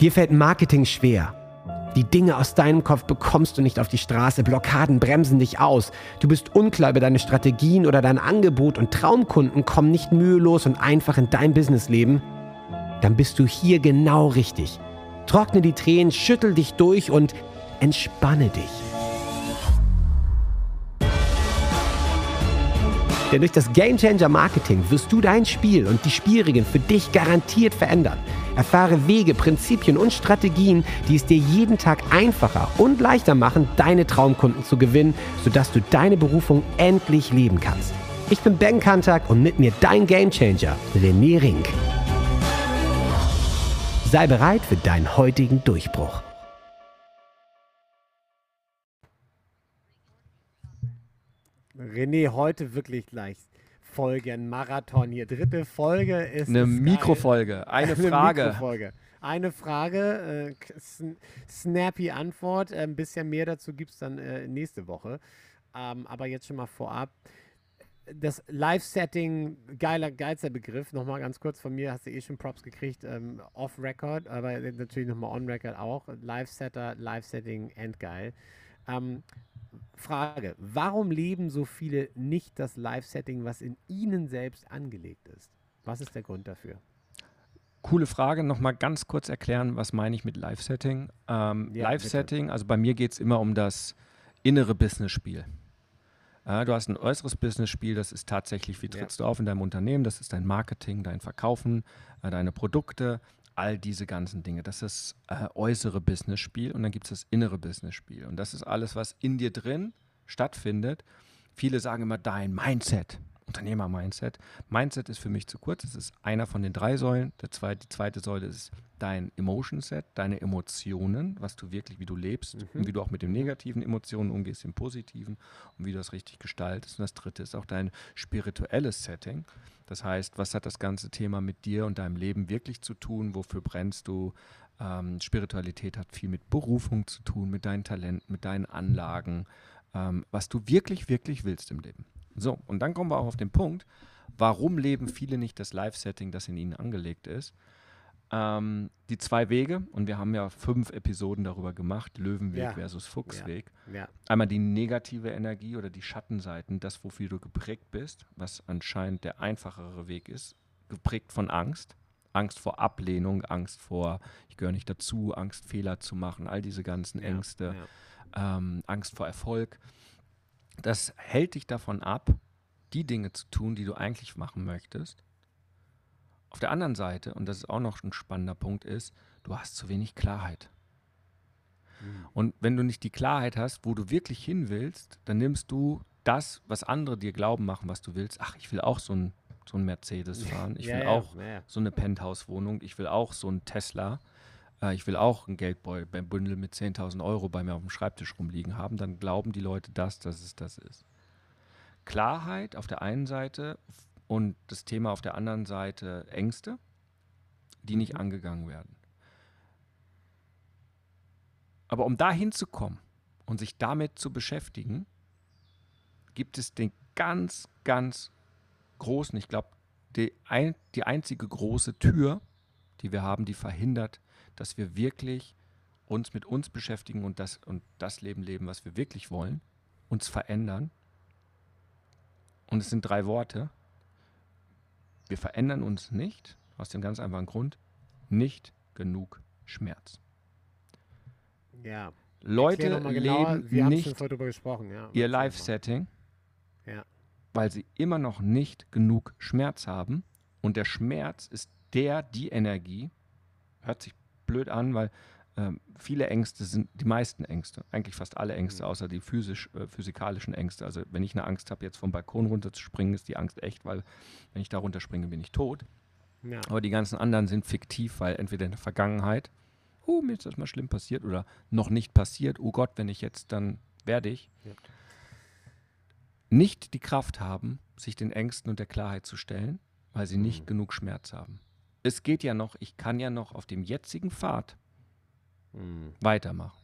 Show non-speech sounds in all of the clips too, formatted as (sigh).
Dir fällt Marketing schwer. Die Dinge aus deinem Kopf bekommst du nicht auf die Straße, Blockaden bremsen dich aus. Du bist unklar über deine Strategien oder dein Angebot und Traumkunden kommen nicht mühelos und einfach in dein Businessleben. Dann bist du hier genau richtig. Trockne die Tränen, schüttel dich durch und entspanne dich. Denn durch das Gamechanger Marketing wirst du dein Spiel und die Spielregeln für dich garantiert verändern. Erfahre Wege, Prinzipien und Strategien, die es dir jeden Tag einfacher und leichter machen, deine Traumkunden zu gewinnen, sodass du deine Berufung endlich leben kannst. Ich bin Ben Kantak und mit mir dein Gamechanger, René Rink. Sei bereit für deinen heutigen Durchbruch. René, heute wirklich gleich Folgen-Marathon hier. Dritte Folge ist. Eine Mikrofolge, eine (laughs) Frage. Eine Mikrofolge. Eine Frage, äh, sn snappy Antwort. Äh, ein bisschen mehr dazu gibt es dann äh, nächste Woche. Ähm, aber jetzt schon mal vorab. Das Live-Setting, geiler, geilster Begriff. Nochmal ganz kurz von mir, hast du eh schon Props gekriegt, ähm, off-Record, aber natürlich nochmal on-Record auch. Live-Setter, Live-Setting, endgeil. Ähm, Frage, warum leben so viele nicht das Live-Setting, was in ihnen selbst angelegt ist? Was ist der Grund dafür? Coole Frage. Nochmal ganz kurz erklären, was meine ich mit Live-Setting? Ähm, ja, Live-Setting, also bei mir geht es immer um das innere Business-Spiel. Äh, du hast ein äußeres Business-Spiel, das ist tatsächlich, wie trittst ja. du auf in deinem Unternehmen, das ist dein Marketing, dein Verkaufen, äh, deine Produkte, all diese ganzen Dinge. Das ist das äh, äußere Business-Spiel und dann gibt es das innere Business-Spiel. Und das ist alles, was in dir drin stattfindet. Viele sagen immer dein Mindset, Unternehmer-Mindset. Mindset ist für mich zu kurz. Es ist einer von den drei Säulen. Der zweite, die zweite Säule ist dein Emotion-Set, deine Emotionen, was du wirklich, wie du lebst mhm. und wie du auch mit den negativen Emotionen umgehst, den positiven und wie du das richtig gestaltest. Und das dritte ist auch dein spirituelles Setting. Das heißt, was hat das ganze Thema mit dir und deinem Leben wirklich zu tun? Wofür brennst du? Ähm, Spiritualität hat viel mit Berufung zu tun, mit deinen Talenten, mit deinen Anlagen, ähm, was du wirklich, wirklich willst im Leben. So, und dann kommen wir auch auf den Punkt, warum leben viele nicht das Live-Setting, das in ihnen angelegt ist? Ähm, die zwei Wege, und wir haben ja fünf Episoden darüber gemacht, Löwenweg ja. versus Fuchsweg. Ja. Ja. Einmal die negative Energie oder die Schattenseiten, das, wofür du geprägt bist, was anscheinend der einfachere Weg ist, geprägt von Angst. Angst vor Ablehnung, Angst vor, ich gehöre nicht dazu, Angst, Fehler zu machen, all diese ganzen Ängste, ähm, Angst vor Erfolg. Das hält dich davon ab, die Dinge zu tun, die du eigentlich machen möchtest auf der anderen Seite, und das ist auch noch ein spannender Punkt, ist, du hast zu wenig Klarheit. Mhm. Und wenn du nicht die Klarheit hast, wo du wirklich hin willst, dann nimmst du das, was andere dir glauben machen, was du willst. Ach, ich will auch so ein, so ein Mercedes fahren. Ich will ja, auch ja. so eine Penthouse-Wohnung. Ich will auch so ein Tesla. Äh, ich will auch ein Geldbündel mit 10.000 Euro bei mir auf dem Schreibtisch rumliegen haben. Dann glauben die Leute das, dass es das ist. Klarheit auf der einen Seite und das Thema auf der anderen Seite Ängste, die nicht mhm. angegangen werden. Aber um da hinzukommen und sich damit zu beschäftigen, gibt es den ganz, ganz großen, ich glaube, die, ein, die einzige große Tür, die wir haben, die verhindert, dass wir wirklich uns mit uns beschäftigen und das, und das Leben leben, was wir wirklich wollen, uns verändern. Und es sind drei Worte. Wir verändern uns nicht, aus dem ganz einfachen Grund, nicht genug Schmerz. Ja. Leute leben Wir nicht ja, ihr Live-Setting, ja. weil sie immer noch nicht genug Schmerz haben. Und der Schmerz ist der, die Energie, hört sich blöd an, weil ähm, viele Ängste sind, die meisten Ängste, eigentlich fast alle Ängste, mhm. außer die physisch, äh, physikalischen Ängste. Also wenn ich eine Angst habe, jetzt vom Balkon runterzuspringen, ist die Angst echt, weil wenn ich da runterspringe, bin ich tot. Ja. Aber die ganzen anderen sind fiktiv, weil entweder in der Vergangenheit, oh, mir ist das mal schlimm passiert oder noch nicht passiert, oh Gott, wenn ich jetzt, dann werde ich. Ja. Nicht die Kraft haben, sich den Ängsten und der Klarheit zu stellen, weil sie mhm. nicht genug Schmerz haben. Es geht ja noch, ich kann ja noch auf dem jetzigen Pfad mhm. weitermachen.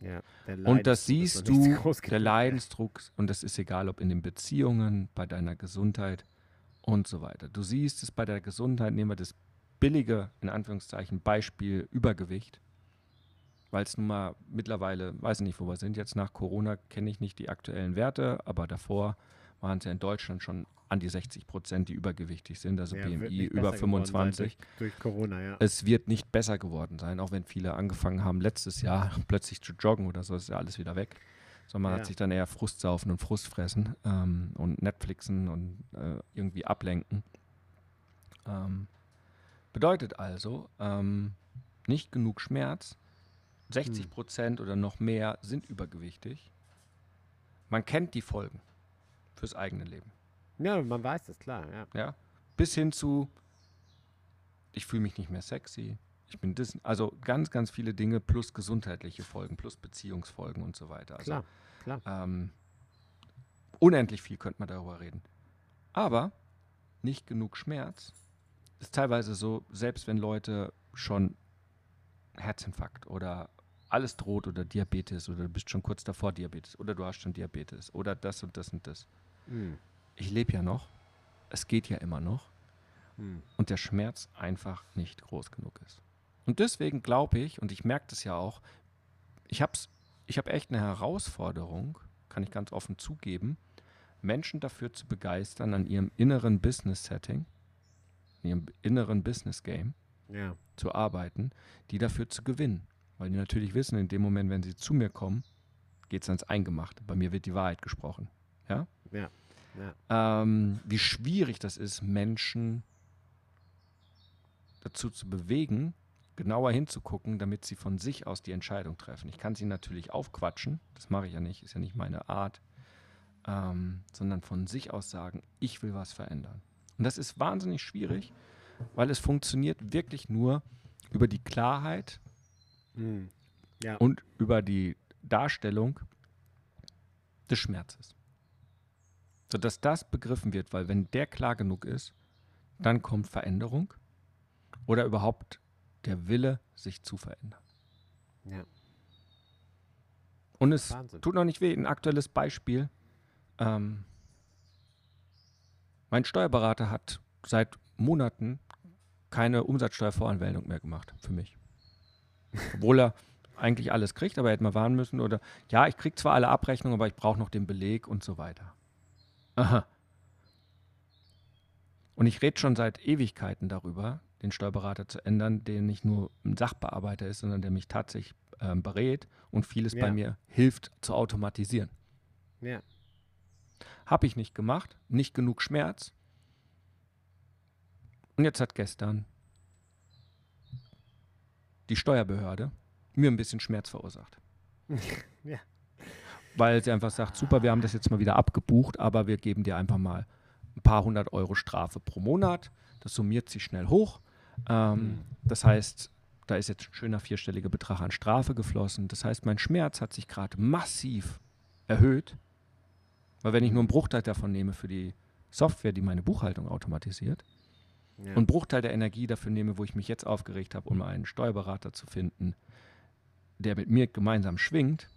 Ja, und das siehst du, der Leidensdruck, und das ist egal, ob in den Beziehungen, bei deiner Gesundheit und so weiter. Du siehst es bei der Gesundheit, nehmen wir das billige, in Anführungszeichen, Beispiel Übergewicht, weil es nun mal mittlerweile, weiß ich nicht, wo wir sind, jetzt nach Corona kenne ich nicht die aktuellen Werte, aber davor waren es ja in Deutschland schon an die 60 Prozent, die übergewichtig sind, also ja, BMI über 25. Durch, durch, Corona, ja. Es wird nicht besser geworden sein, auch wenn viele angefangen haben, letztes Jahr (laughs) plötzlich zu joggen oder so, ist ja alles wieder weg. Sondern man ja. hat sich dann eher Frustsaufen und Frustfressen ähm, und Netflixen und äh, irgendwie ablenken. Ähm, bedeutet also, ähm, nicht genug Schmerz, 60 hm. Prozent hm. oder noch mehr sind übergewichtig. Man kennt die Folgen fürs eigene Leben. Ja, man weiß das, klar, ja. ja? Bis hin zu, ich fühle mich nicht mehr sexy, ich bin das, also ganz, ganz viele Dinge plus gesundheitliche Folgen, plus Beziehungsfolgen und so weiter. Also, klar, klar. Ähm, unendlich viel könnte man darüber reden. Aber nicht genug Schmerz ist teilweise so, selbst wenn Leute schon Herzinfarkt oder alles droht oder Diabetes oder du bist schon kurz davor Diabetes oder du hast schon Diabetes oder das und das und das. Mhm. Ich lebe ja noch, es geht ja immer noch mhm. und der Schmerz einfach nicht groß genug ist. Und deswegen glaube ich, und ich merke das ja auch, ich habe ich hab echt eine Herausforderung, kann ich ganz offen zugeben, Menschen dafür zu begeistern, an ihrem inneren Business-Setting, in ihrem inneren Business-Game ja. zu arbeiten, die dafür zu gewinnen. Weil die natürlich wissen, in dem Moment, wenn sie zu mir kommen, geht es ans Eingemachte. Bei mir wird die Wahrheit gesprochen. Ja? Ja. ja. Ähm, wie schwierig das ist, Menschen dazu zu bewegen, genauer hinzugucken, damit sie von sich aus die Entscheidung treffen. Ich kann sie natürlich aufquatschen, das mache ich ja nicht, ist ja nicht meine Art, ähm, sondern von sich aus sagen, ich will was verändern. Und das ist wahnsinnig schwierig, weil es funktioniert wirklich nur über die Klarheit Mhm. Ja. Und über die Darstellung des Schmerzes. Sodass das begriffen wird, weil wenn der klar genug ist, dann kommt Veränderung oder überhaupt der Wille, sich zu verändern. Ja. Und es Wahnsinn. tut noch nicht weh. Ein aktuelles Beispiel. Ähm, mein Steuerberater hat seit Monaten keine Umsatzsteuervoranmeldung mehr gemacht für mich. (laughs) Obwohl er eigentlich alles kriegt, aber er hätte mal warnen müssen. Oder ja, ich kriege zwar alle Abrechnungen, aber ich brauche noch den Beleg und so weiter. Aha. Und ich rede schon seit Ewigkeiten darüber, den Steuerberater zu ändern, der nicht nur ein Sachbearbeiter ist, sondern der mich tatsächlich äh, berät und vieles ja. bei mir hilft zu automatisieren. Ja. Habe ich nicht gemacht, nicht genug Schmerz. Und jetzt hat gestern die Steuerbehörde mir ein bisschen Schmerz verursacht. (laughs) ja. Weil sie einfach sagt, super, wir haben das jetzt mal wieder abgebucht, aber wir geben dir einfach mal ein paar hundert Euro Strafe pro Monat. Das summiert sich schnell hoch. Ähm, mhm. Das heißt, da ist jetzt ein schöner vierstelliger Betrag an Strafe geflossen. Das heißt, mein Schmerz hat sich gerade massiv erhöht, weil wenn ich nur einen Bruchteil davon nehme für die Software, die meine Buchhaltung automatisiert, ja. und Bruchteil der Energie dafür nehme, wo ich mich jetzt aufgeregt habe, um einen Steuerberater zu finden, der mit mir gemeinsam schwingt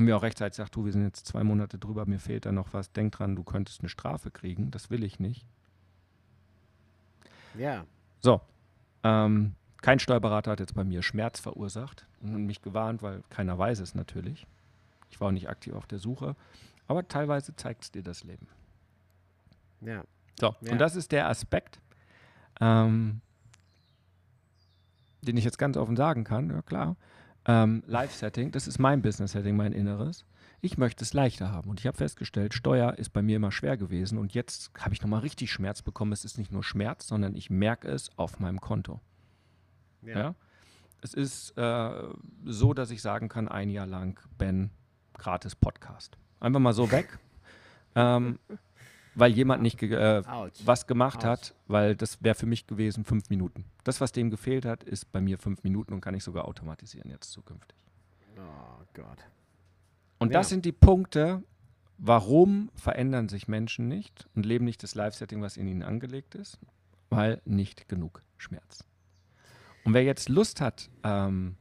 und mir auch rechtzeitig sagt, du, wir sind jetzt zwei Monate drüber, mir fehlt da noch was, denk dran, du könntest eine Strafe kriegen, das will ich nicht. Ja. So, ähm, kein Steuerberater hat jetzt bei mir Schmerz verursacht und mich gewarnt, weil keiner weiß es natürlich. Ich war auch nicht aktiv auf der Suche, aber teilweise zeigt es dir das Leben. Ja. So, ja. und das ist der Aspekt, ähm, den ich jetzt ganz offen sagen kann, ja klar. Ähm, Live-Setting, das ist mein Business-Setting, mein Inneres. Ich möchte es leichter haben. Und ich habe festgestellt, Steuer ist bei mir immer schwer gewesen. Und jetzt habe ich nochmal richtig Schmerz bekommen. Es ist nicht nur Schmerz, sondern ich merke es auf meinem Konto. Ja. ja? Es ist äh, so, dass ich sagen kann, ein Jahr lang Ben gratis Podcast. Einfach mal so weg. (laughs) ähm, weil jemand nicht ge äh, was gemacht Ouch. hat, weil das wäre für mich gewesen fünf Minuten. Das, was dem gefehlt hat, ist bei mir fünf Minuten und kann ich sogar automatisieren jetzt zukünftig. Oh Gott. Und ja. das sind die Punkte, warum verändern sich Menschen nicht und leben nicht das Live-Setting, was in ihnen angelegt ist, weil nicht genug Schmerz. Und wer jetzt Lust hat ähm,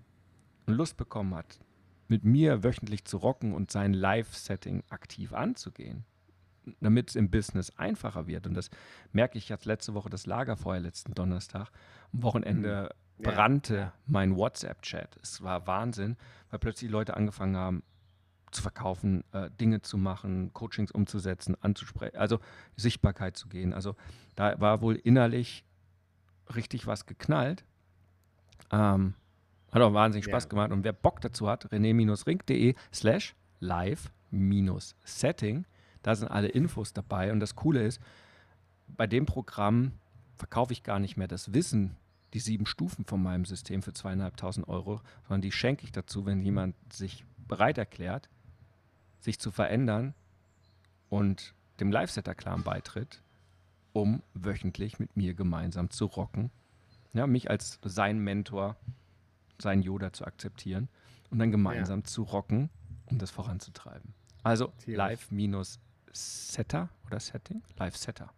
und Lust bekommen hat, mit mir wöchentlich zu rocken und sein Live-Setting aktiv anzugehen, damit es im Business einfacher wird. Und das merke ich jetzt letzte Woche, das Lagerfeuer letzten Donnerstag. Am Wochenende mhm. brannte ja. mein WhatsApp-Chat. Es war Wahnsinn, weil plötzlich Leute angefangen haben zu verkaufen, äh, Dinge zu machen, Coachings umzusetzen, anzusprechen, also Sichtbarkeit zu gehen. Also da war wohl innerlich richtig was geknallt. Ähm, hat auch wahnsinnig Spaß ja. gemacht. Und wer Bock dazu hat, rené-ring.de slash live-setting. Da sind alle Infos dabei. Und das Coole ist, bei dem Programm verkaufe ich gar nicht mehr das Wissen, die sieben Stufen von meinem System für zweieinhalbtausend Euro, sondern die schenke ich dazu, wenn jemand sich bereit erklärt, sich zu verändern und dem Live-Setter-Clan beitritt, um wöchentlich mit mir gemeinsam zu rocken. Ja, mich als sein Mentor, sein Yoda zu akzeptieren und dann gemeinsam ja. zu rocken, um das voranzutreiben. Also live-setter oder Setting? Live-Setter.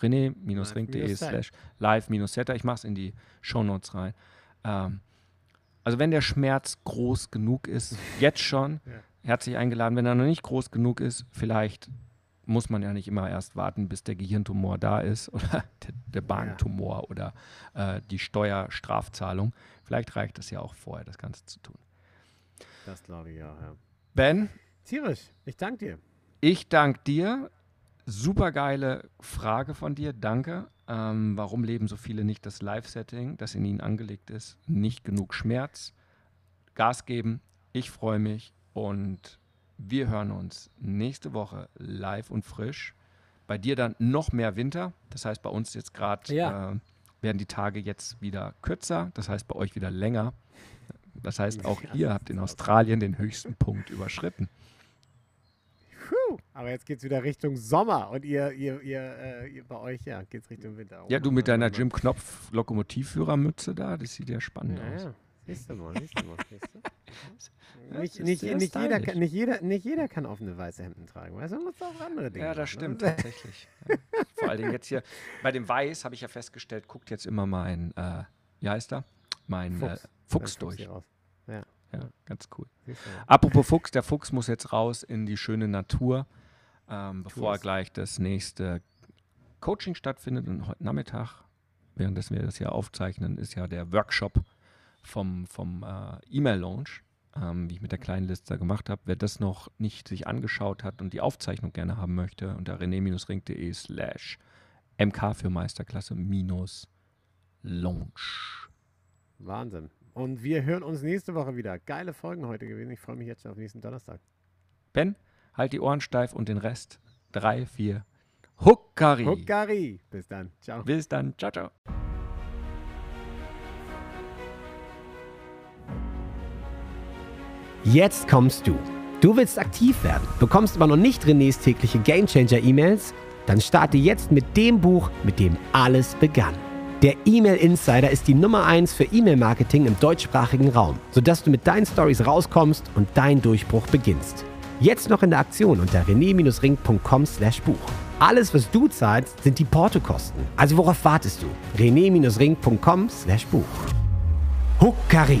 René-ring.de slash live-setter. Ich mache es in die Shownotes rein. Ähm, also wenn der Schmerz groß genug ist, (laughs) jetzt schon, ja. herzlich eingeladen. Wenn er noch nicht groß genug ist, vielleicht muss man ja nicht immer erst warten, bis der Gehirntumor da ist (laughs) oder der, der Bahntumor ja. oder äh, die Steuerstrafzahlung. Vielleicht reicht es ja auch vorher, das Ganze zu tun. Das glaube ich ja, ja. Ben? Tierisch, ich danke dir. Ich danke dir. Super geile Frage von dir, danke. Ähm, warum leben so viele nicht das Live-Setting, das in ihnen angelegt ist? Nicht genug Schmerz. Gas geben. Ich freue mich und wir hören uns nächste Woche live und frisch. Bei dir dann noch mehr Winter. Das heißt, bei uns jetzt gerade ja. äh, werden die Tage jetzt wieder kürzer. Das heißt, bei euch wieder länger. Das heißt, auch ihr habt in Australien den höchsten Punkt überschritten. Aber jetzt geht es wieder Richtung Sommer und ihr, ihr, ihr, äh, ihr bei euch, ja, geht es Richtung Winter. Ja, du mit deiner Jim Knopf Lokomotivführermütze da, das sieht ja spannend ja, aus. Ja. Siehst du mal, siehst du mal, siehst du? (laughs) nicht, nicht, nicht, jeder kann, nicht, jeder, nicht jeder kann offene weiße Hemden tragen, weißt du, man muss auch andere Dinge Ja, das machen, stimmt, ne? tatsächlich. ja. Vor allen Dingen jetzt hier, bei dem Weiß habe ich ja festgestellt, guckt jetzt immer mein, äh, wie heißt er? Mein Fuchs, äh, Fuchs durch. Ja. ganz cool. Apropos Fuchs, der Fuchs muss jetzt raus in die schöne Natur, ähm, bevor er gleich das nächste Coaching stattfindet. Und heute Nachmittag, während wir das hier aufzeichnen, ist ja der Workshop vom, vom äh, E-Mail-Launch, ähm, wie ich mit der kleinen Liste gemacht habe. Wer das noch nicht sich angeschaut hat und die Aufzeichnung gerne haben möchte, unter rené-ring.de slash mk für Meisterklasse minus Launch. Wahnsinn. Und wir hören uns nächste Woche wieder. Geile Folgen heute gewesen. Ich freue mich jetzt schon auf nächsten Donnerstag. Ben, halt die Ohren steif und den Rest. Drei, vier. Huckari. Huckari. Bis dann. Ciao. Bis dann. Ciao, ciao. Jetzt kommst du. Du willst aktiv werden, bekommst aber noch nicht Renés tägliche Gamechanger-E-Mails? Dann starte jetzt mit dem Buch, mit dem alles begann. Der E-Mail Insider ist die Nummer 1 für E-Mail-Marketing im deutschsprachigen Raum, sodass du mit deinen Stories rauskommst und dein Durchbruch beginnst. Jetzt noch in der Aktion unter rené-ring.com/buch. Alles, was du zahlst, sind die Portokosten. Also worauf wartest du? rené-ring.com/buch. Huckari.